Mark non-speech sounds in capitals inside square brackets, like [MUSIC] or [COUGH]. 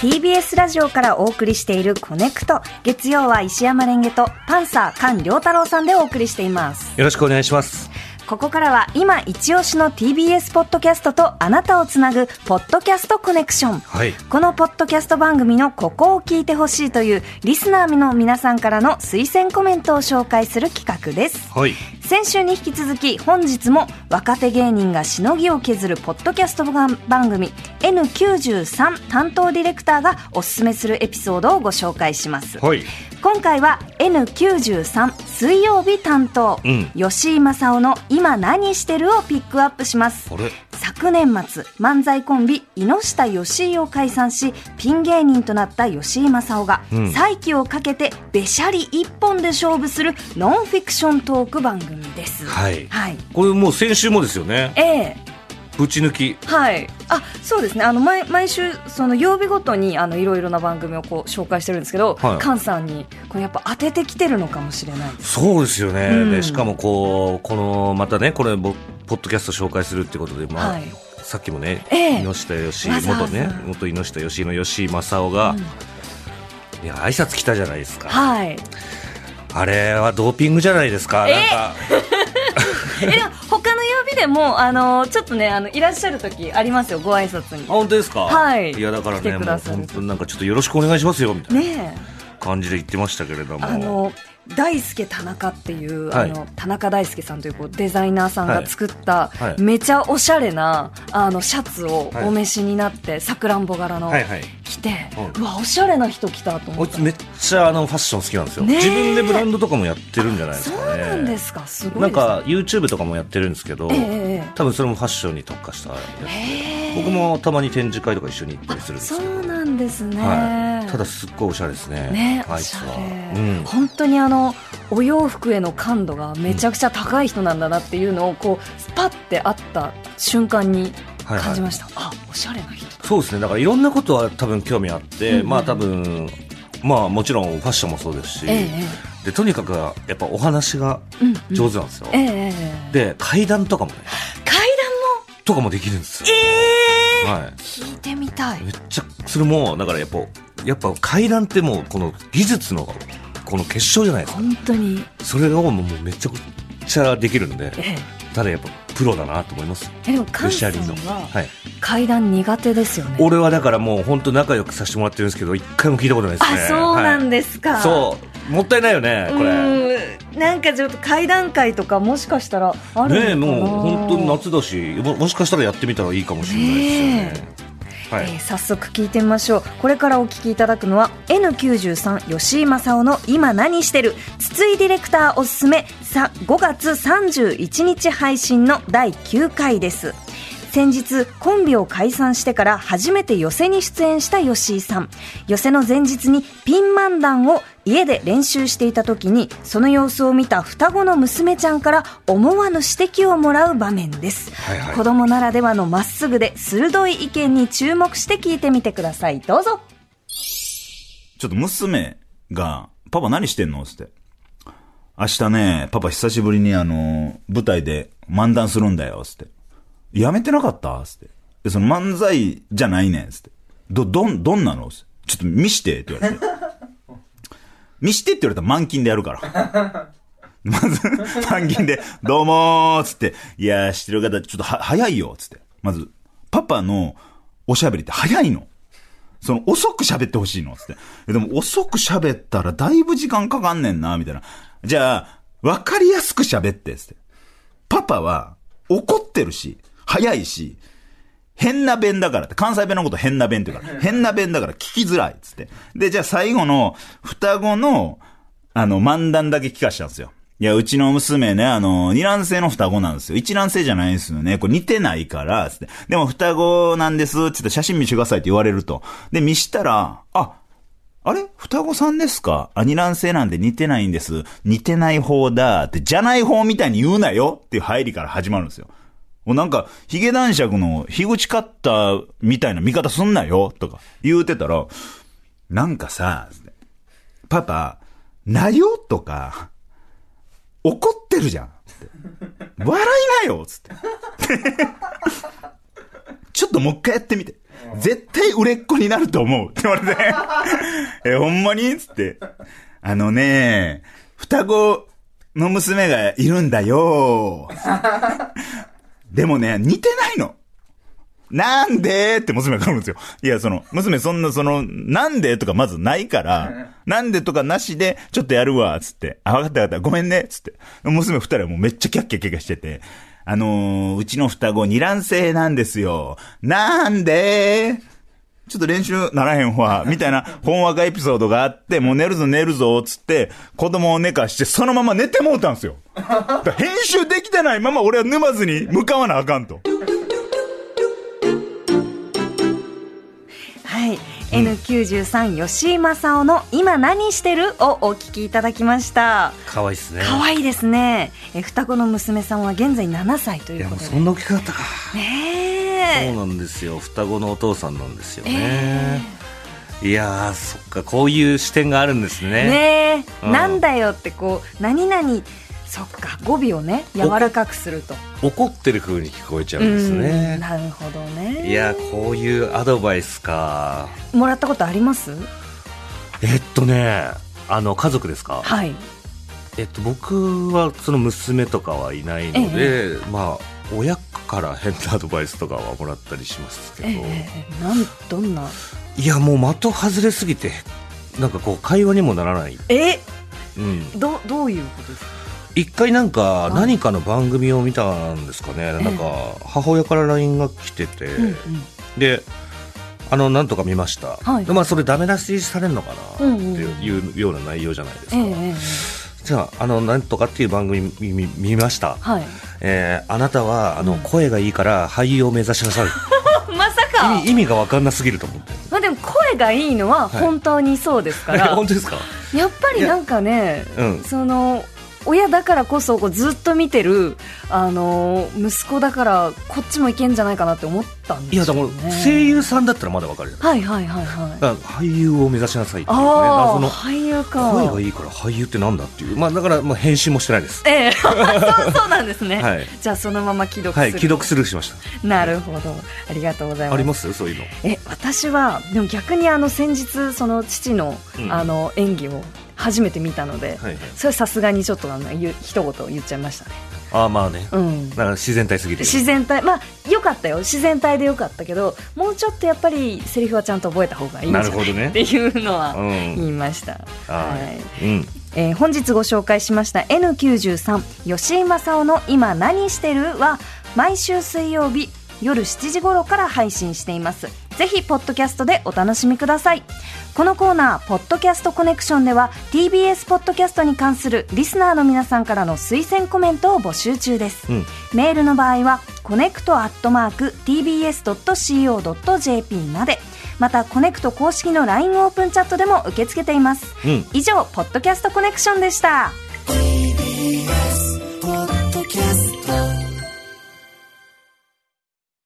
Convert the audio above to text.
TBS ラジオからお送りしているコネクト。月曜は石山レンゲとパンサー菅良太郎さんでお送りしています。よろしくお願いします。ここからは今一押しの TBS ポッドキャストとあなたをつなぐポッドキャストコネクション。はい。このポッドキャスト番組のここを聞いてほしいというリスナーの皆さんからの推薦コメントを紹介する企画です。はい。先週に引き続き本日も若手芸人がしのぎを削るポッドキャスト番組 N93 担当ディレクターがおすすめするエピソードをご紹介します。はい。今回は N93 水曜日担当、うん。吉井正夫の今何してるをピックアップします。昨年末漫才コンビ井下義井を解散しピン芸人となった吉井正夫が、うん。再起をかけてべしゃり一本で勝負するノンフィクショントーク番組です。はい。はい。これもう先週もですよね。ええぶち抜き。はい、あそうですね。あの毎毎週その曜日ごとにあのいろいろな番組をこう紹介してるんですけど、はい。菅さんにこれやっぱ当ててきてるのかもしれない。そうですよね。うん。で、しかもこう、この、またね、これ、ぼポッドキャスト紹介するってことで、まあ、はい。さっきもね、ええ。井下義井、わざわざ。元ね、元井下義井の吉井正夫が、いや、挨拶来たじゃないですか。はい。あれはドーピングじゃないですか。え。なんか、[LAUGHS] えでも他の曜日でもあのちょっとねあのいらっしゃる時ありますよご挨拶に。あ本当ですか？はい。いや、だからね、もう本当になんかちょっとよろしくお願いしますよ、みたいなね感じで言ってましたけれどえも。あの大輔田中っていう、はい。あの田中大輔さんというこうデザイナーさんが作った、はいはい。めちゃおしゃれなあのシャツをはい。お召しになってさくらんぼ柄の、はいはい。着て、ううわおしゃれな人来たと思った。こいつめっちゃあのファッション好きなんですよ。自分でブランドとかもやってるんじゃないですそう。なんですか。すごいなんか YouTube とかもやってるんですけど、多分それもファッションに特化したやつ僕もたまに展示会とか一緒に行ったりするんですそけど、うなんですね、はい、ただすっごいおしゃれですね。ね、あいつは。うん、本当にあのお洋服への感度がめちゃくちゃ高い人なんだなっていうのをこうスパッて会った瞬間に感じました、あおしゃれな人そうですね。だからいろんなことは多分興味あって、うんうん。まあ多分まあもちろんファッションもそうですし、ええでとにかくやっぱお話がうんうん。上手なんですよ、ええええで階段とかもね階とかもできるんですよ、段もはい。聞いてみたい。めっちゃそれもだからやっぱやっぱ階段ってもうこの技術のこの結晶じゃないですか。本当に。それがもうめちゃくちゃできるんでええただやっぱプロだなと思います。えでも菅さんははい。階段苦手ですよね。俺はだからもう本当仲良くさせてもらってるんですけど一回も聞いたことないですね。あそうなんでですか、そう。もったいないよねこれ。うんなんかちょっと階段階とかもしかしたらあるねえもう本当に夏だしももしかしたらやってみたらいいかもしれないですよね。ねはい、えー早速聞いてみましょうこれからお聞きいただくのは N93 吉井正夫の「今何してる?」筒井ディレクターおすすめさ5月31日配信の第9回です先日コンビを解散してから初めて寄せに出演した吉井さん。寄せの前日にピン漫談を家で練習していた時にその様子を見た双子の娘ちゃんから思わぬ指摘をもらう場面です、はいはい。子供ならではのまっすぐで鋭い意見に注目して聞いてみてください。どうぞ。ちょっと娘が、パパ何してんの？つって。明日ね、パパ久しぶりにあの、舞台で漫談するんだよ、つって。やめてなかった？つって。で、その漫才じゃないねん、つって。ど、どん、どんなの？つってちょっと見して、って言われて。[LAUGHS] 見してって言われたら満勤でやるから。[LAUGHS] まず、満勤で、どうもーつって、いやー、知ってる方、ちょっとは、早いよ、つって。まず、パパのおしゃべりって早いの。その、遅く喋ってほしいのつって。えでも、遅く喋ったらだいぶ時間かかんねんな、みたいな。じゃあ、わかりやすく喋って、つって。パパは、怒ってるし、早いし、変な弁だからって、関西弁のこと変な弁って言うから、変な弁だから聞きづらい、つって。で、じゃあ最後の、双子の、あの、漫談だけ聞かしたんですよ。いや、うちの娘ね、あの、二卵性の双子なんですよ。一卵性じゃないんですよね。これ似てないから、つって。でも双子なんです、つって写真見してくださいって言われると。で、見したら、あ、あれ？双子さんですか？あ、二卵性なんで似てないんです。似てない方だ。って、じゃない方みたいに言うなよっていう入りから始まるんですよ。もうなんか、ヒゲ男爵の樋口カッターみたいな見方すんなよとか言うてたら、なんかさ、パパ、なよとか、怒ってるじゃん。って笑いなよつって。[LAUGHS] ちょっともう一回やってみて。絶対売れっ子になると思う。って言われて。[LAUGHS] え、ほんまに？つって。あのね、双子の娘がいるんだよ。でもね、似てないの。なんでって娘が来るんですよ。いや、その、娘そんなその、なんでとかまずないから、なんでとかなしで、ちょっとやるわ、つって。あ、わかったわかった、ごめんね、つって。娘二人はもうめっちゃキャッキャキャッキャしてて、あのー、うちの双子二卵性なんですよ。なんでちょっと練習ならへんわ、みたいな、ほんわかエピソードがあって、[LAUGHS] もう寝るぞ寝るぞ、つって、子供を寝かして、そのまま寝てもうたんですよ。[LAUGHS] 編集できてないまま俺は沼津に向かわなあかんと。はい。N93 吉井正夫の今何してるをお聞きいただきました。可愛いですね。可愛いですね。え双子の娘さんは現在7歳といや、もういうことで。そんな大きかったか。ねえ。そうなんですよ。双子のお父さんなんですよね。いやー、そっか、こういう視点があるんですね。ねえ、うんなんだよってこう何々そっか語尾をね柔らかくすると怒ってる風に聞こえちゃうんですうんね。なるほどねいや、こういうアドバイスか。もらったことあります？えっとね、あの、家族ですか？はいえっと、僕はその娘とかはいないので、まあ、親から変なアドバイスとかはもらったりしますけど、ええなんどんな？いや、もう的外れすぎて、なんかこう、会話にもならない。え？うん。どどういうことですか？一回なんかい何かの番組を見たんですかね、なんか母親から LINE が来てて、うんうん。であのなんとか見ました、はい。でまあ、それダメ出しされるのかな、っていうような内容じゃないですか、ええええじゃああのなんとかっていう番組見見見ました、はい。えーあなたはあの、うん。声がいいから俳優を目指しなさい。まさか。意味意味が分かんなすぎると思って。まあでも声がいいのははい。本当にそうですから、[LAUGHS] 本当ですか？やっぱりなんかねうん。その親だからこそこうずっと見てるあの息子だからこっちもいけんじゃないかなって思ったんいですよ、やだからね、声優さんだったらまだ分かるはいはいはいはい。俳優を目指しなさいっていうねだからああその。俳優か。声がいいから俳優ってなんだっていう。まあだからまあ返信もしてないです。ええ。そ [LAUGHS] うそうなんですね、はい。じゃあそのまま既読する、はい既読スルーしました。なるほど。ありがとうございます。あります？そういうの。え私はでも逆にあの先日その父の,、うん。あの演技を初めて見たので、はいはい。それさすがにちょっとあの言う一言言っちゃいましたね。ああまあね。うん。だから自然体すぎる自然体まあよかったよ。自然体でよかったけどもうちょっとやっぱりセリフはちゃんと覚えた方がいいんじゃなるほどね。っていうのはうん。言いました、ははい。いうん。えー本日ご紹介しました N93 好井まさおの今何してる？は毎週水曜日夜7時頃から配信していますぜひポッドキャストでお楽しみください。このコーナー「ポッドキャストコネクション」では TBS ポッドキャストに関するリスナーの皆さんからの推薦コメントを募集中です、うん。メールの場合はコネクトアットマーク TBS.CO.JP までまたコネクト公式の LINE オープンチャットでも受け付けています。うん。以上ポッドキャストコネクションでした